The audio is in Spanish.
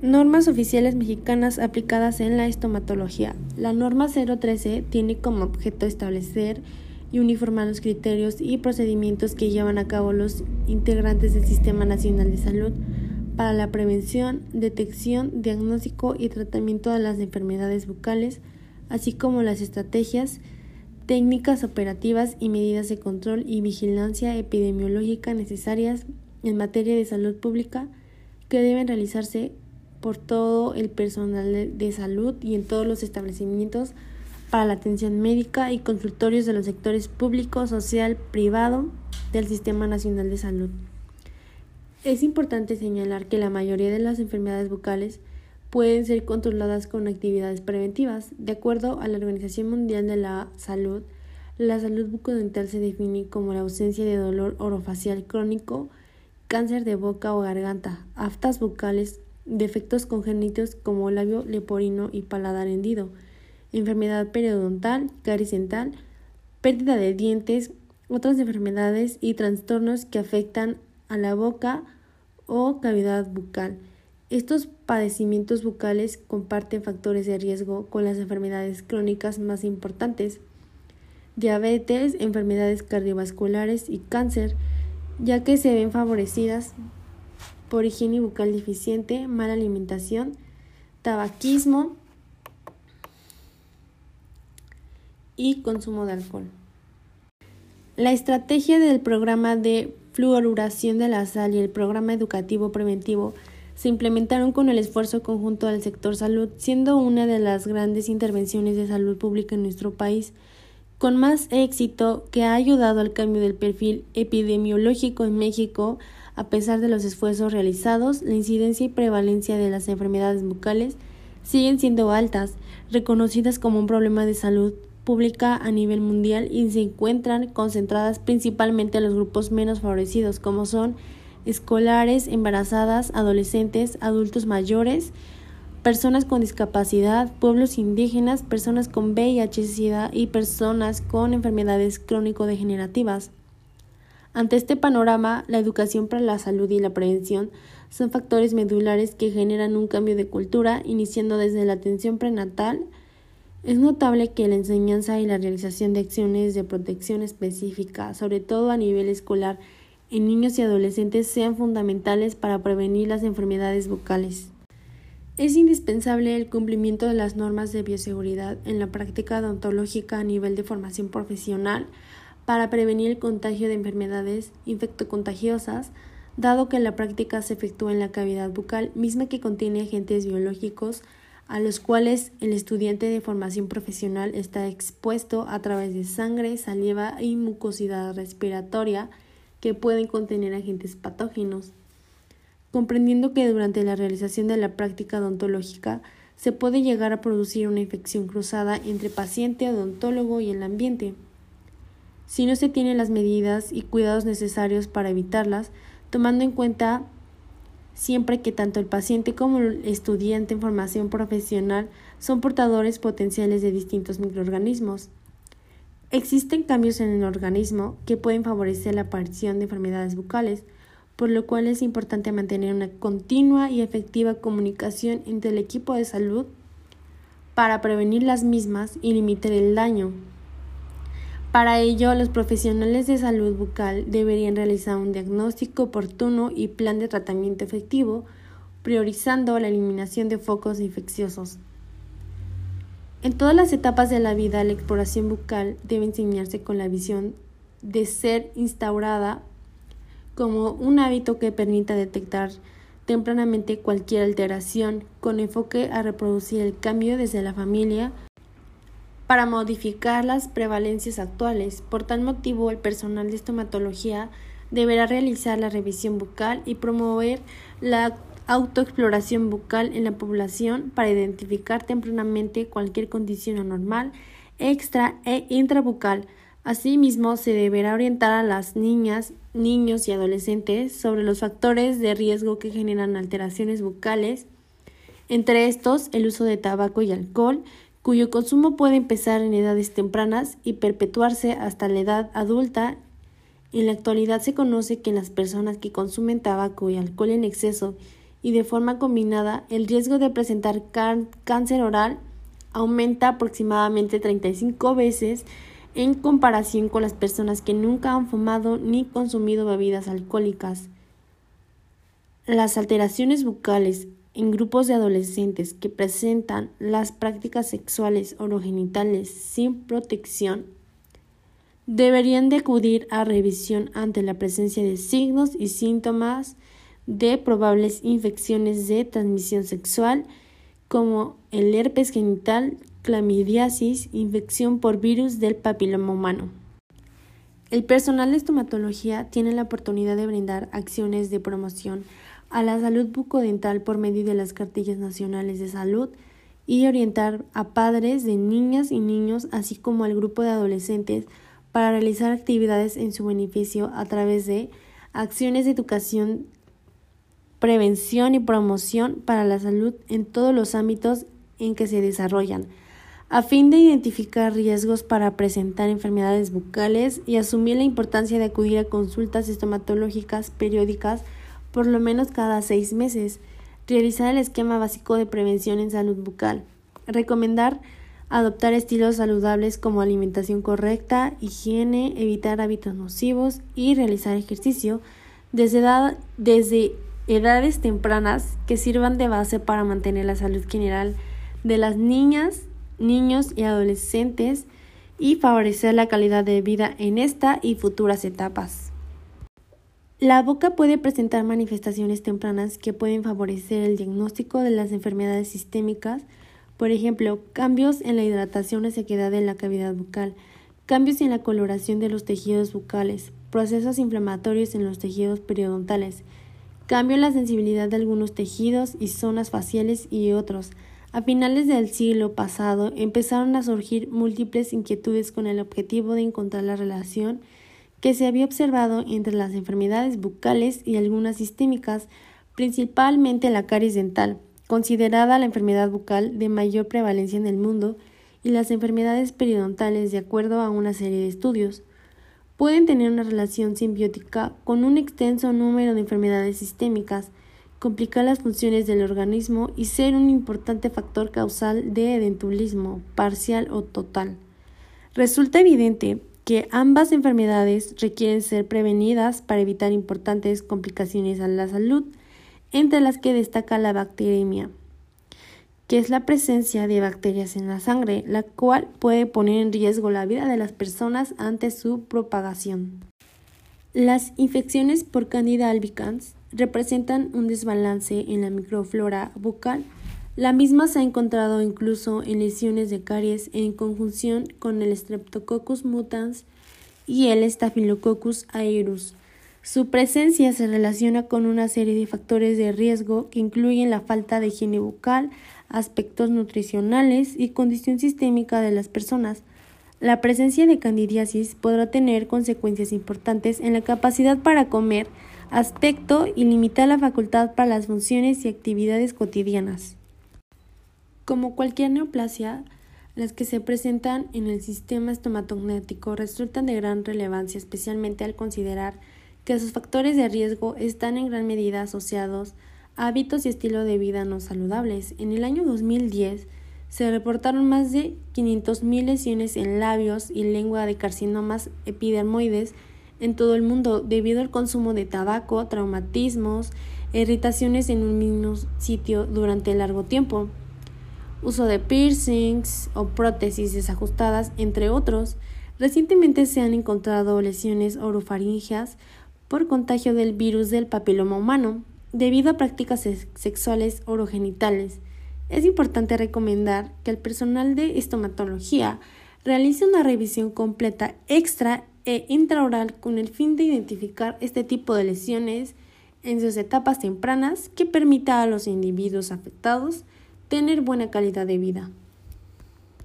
Normas oficiales mexicanas aplicadas en la estomatología. La norma 013 tiene como objeto establecer y uniformar los criterios y procedimientos que llevan a cabo los integrantes del Sistema Nacional de Salud para la prevención, detección, diagnóstico y tratamiento de las enfermedades bucales, así como las estrategias, técnicas operativas y medidas de control y vigilancia epidemiológica necesarias en materia de salud pública que deben realizarse por todo el personal de salud y en todos los establecimientos para la atención médica y consultorios de los sectores público, social, privado del Sistema Nacional de Salud. Es importante señalar que la mayoría de las enfermedades bucales pueden ser controladas con actividades preventivas. De acuerdo a la Organización Mundial de la Salud, la salud bucodental se define como la ausencia de dolor orofacial crónico, cáncer de boca o garganta, aftas bucales, defectos congénitos como labio leporino y paladar hendido, enfermedad periodontal, caries dental, pérdida de dientes, otras enfermedades y trastornos que afectan a la boca o cavidad bucal. Estos padecimientos bucales comparten factores de riesgo con las enfermedades crónicas más importantes, diabetes, enfermedades cardiovasculares y cáncer, ya que se ven favorecidas por higiene bucal deficiente, mala alimentación, tabaquismo y consumo de alcohol. La estrategia del programa de fluoruración de la sal y el programa educativo preventivo se implementaron con el esfuerzo conjunto del sector salud, siendo una de las grandes intervenciones de salud pública en nuestro país, con más éxito que ha ayudado al cambio del perfil epidemiológico en México a pesar de los esfuerzos realizados, la incidencia y prevalencia de las enfermedades bucales siguen siendo altas, reconocidas como un problema de salud pública a nivel mundial y se encuentran concentradas principalmente en los grupos menos favorecidos, como son escolares, embarazadas, adolescentes, adultos mayores, personas con discapacidad, pueblos indígenas, personas con VIH, y personas con enfermedades crónico-degenerativas. Ante este panorama, la educación para la salud y la prevención son factores medulares que generan un cambio de cultura, iniciando desde la atención prenatal. Es notable que la enseñanza y la realización de acciones de protección específica, sobre todo a nivel escolar, en niños y adolescentes sean fundamentales para prevenir las enfermedades bucales. Es indispensable el cumplimiento de las normas de bioseguridad en la práctica odontológica a nivel de formación profesional, para prevenir el contagio de enfermedades infectocontagiosas, dado que la práctica se efectúa en la cavidad bucal, misma que contiene agentes biológicos a los cuales el estudiante de formación profesional está expuesto a través de sangre, saliva y mucosidad respiratoria que pueden contener agentes patógenos. Comprendiendo que durante la realización de la práctica odontológica se puede llegar a producir una infección cruzada entre paciente, odontólogo y el ambiente si no se tienen las medidas y cuidados necesarios para evitarlas, tomando en cuenta siempre que tanto el paciente como el estudiante en formación profesional son portadores potenciales de distintos microorganismos. Existen cambios en el organismo que pueden favorecer la aparición de enfermedades bucales, por lo cual es importante mantener una continua y efectiva comunicación entre el equipo de salud para prevenir las mismas y limitar el daño. Para ello, los profesionales de salud bucal deberían realizar un diagnóstico oportuno y plan de tratamiento efectivo, priorizando la eliminación de focos infecciosos. En todas las etapas de la vida, la exploración bucal debe enseñarse con la visión de ser instaurada como un hábito que permita detectar tempranamente cualquier alteración con enfoque a reproducir el cambio desde la familia para modificar las prevalencias actuales. Por tal motivo, el personal de estomatología deberá realizar la revisión bucal y promover la autoexploración bucal en la población para identificar tempranamente cualquier condición anormal, extra e intrabucal. Asimismo, se deberá orientar a las niñas, niños y adolescentes sobre los factores de riesgo que generan alteraciones bucales, entre estos el uso de tabaco y alcohol, cuyo consumo puede empezar en edades tempranas y perpetuarse hasta la edad adulta. En la actualidad se conoce que en las personas que consumen tabaco y alcohol en exceso y de forma combinada, el riesgo de presentar cáncer oral aumenta aproximadamente 35 veces en comparación con las personas que nunca han fumado ni consumido bebidas alcohólicas. Las alteraciones bucales en grupos de adolescentes que presentan las prácticas sexuales orogenitales sin protección deberían de acudir a revisión ante la presencia de signos y síntomas de probables infecciones de transmisión sexual como el herpes genital, clamidiasis, infección por virus del papiloma humano. El personal de estomatología tiene la oportunidad de brindar acciones de promoción a la salud bucodental por medio de las cartillas nacionales de salud y orientar a padres de niñas y niños, así como al grupo de adolescentes, para realizar actividades en su beneficio a través de acciones de educación prevención y promoción para la salud en todos los ámbitos en que se desarrollan, a fin de identificar riesgos para presentar enfermedades bucales y asumir la importancia de acudir a consultas estomatológicas periódicas por lo menos cada seis meses, realizar el esquema básico de prevención en salud bucal, recomendar adoptar estilos saludables como alimentación correcta, higiene, evitar hábitos nocivos y realizar ejercicio desde, edad, desde edades tempranas que sirvan de base para mantener la salud general de las niñas, niños y adolescentes y favorecer la calidad de vida en esta y futuras etapas. La boca puede presentar manifestaciones tempranas que pueden favorecer el diagnóstico de las enfermedades sistémicas, por ejemplo, cambios en la hidratación o sequedad de la cavidad bucal, cambios en la coloración de los tejidos bucales, procesos inflamatorios en los tejidos periodontales, cambio en la sensibilidad de algunos tejidos y zonas faciales y otros. A finales del siglo pasado empezaron a surgir múltiples inquietudes con el objetivo de encontrar la relación que se había observado entre las enfermedades bucales y algunas sistémicas, principalmente la caries dental, considerada la enfermedad bucal de mayor prevalencia en el mundo, y las enfermedades periodontales de acuerdo a una serie de estudios pueden tener una relación simbiótica con un extenso número de enfermedades sistémicas, complicar las funciones del organismo y ser un importante factor causal de edentulismo parcial o total. Resulta evidente que ambas enfermedades requieren ser prevenidas para evitar importantes complicaciones a la salud, entre las que destaca la bacteremia que es la presencia de bacterias en la sangre, la cual puede poner en riesgo la vida de las personas ante su propagación. Las infecciones por Candida albicans representan un desbalance en la microflora bucal. La misma se ha encontrado incluso en lesiones de caries en conjunción con el Streptococcus mutans y el Staphylococcus aureus. Su presencia se relaciona con una serie de factores de riesgo que incluyen la falta de higiene bucal, aspectos nutricionales y condición sistémica de las personas. La presencia de candidiasis podrá tener consecuencias importantes en la capacidad para comer, aspecto y limitar la facultad para las funciones y actividades cotidianas. Como cualquier neoplasia, las que se presentan en el sistema estomatognático resultan de gran relevancia, especialmente al considerar que sus factores de riesgo están en gran medida asociados hábitos y estilo de vida no saludables. En el año 2010 se reportaron más de 500.000 lesiones en labios y lengua de carcinomas epidermoides en todo el mundo debido al consumo de tabaco, traumatismos, irritaciones en un mismo sitio durante largo tiempo, uso de piercings o prótesis desajustadas, entre otros. Recientemente se han encontrado lesiones orofaringeas por contagio del virus del papiloma humano, debido a prácticas sexuales orogenitales. Es importante recomendar que el personal de estomatología realice una revisión completa extra e intraoral con el fin de identificar este tipo de lesiones en sus etapas tempranas que permita a los individuos afectados tener buena calidad de vida.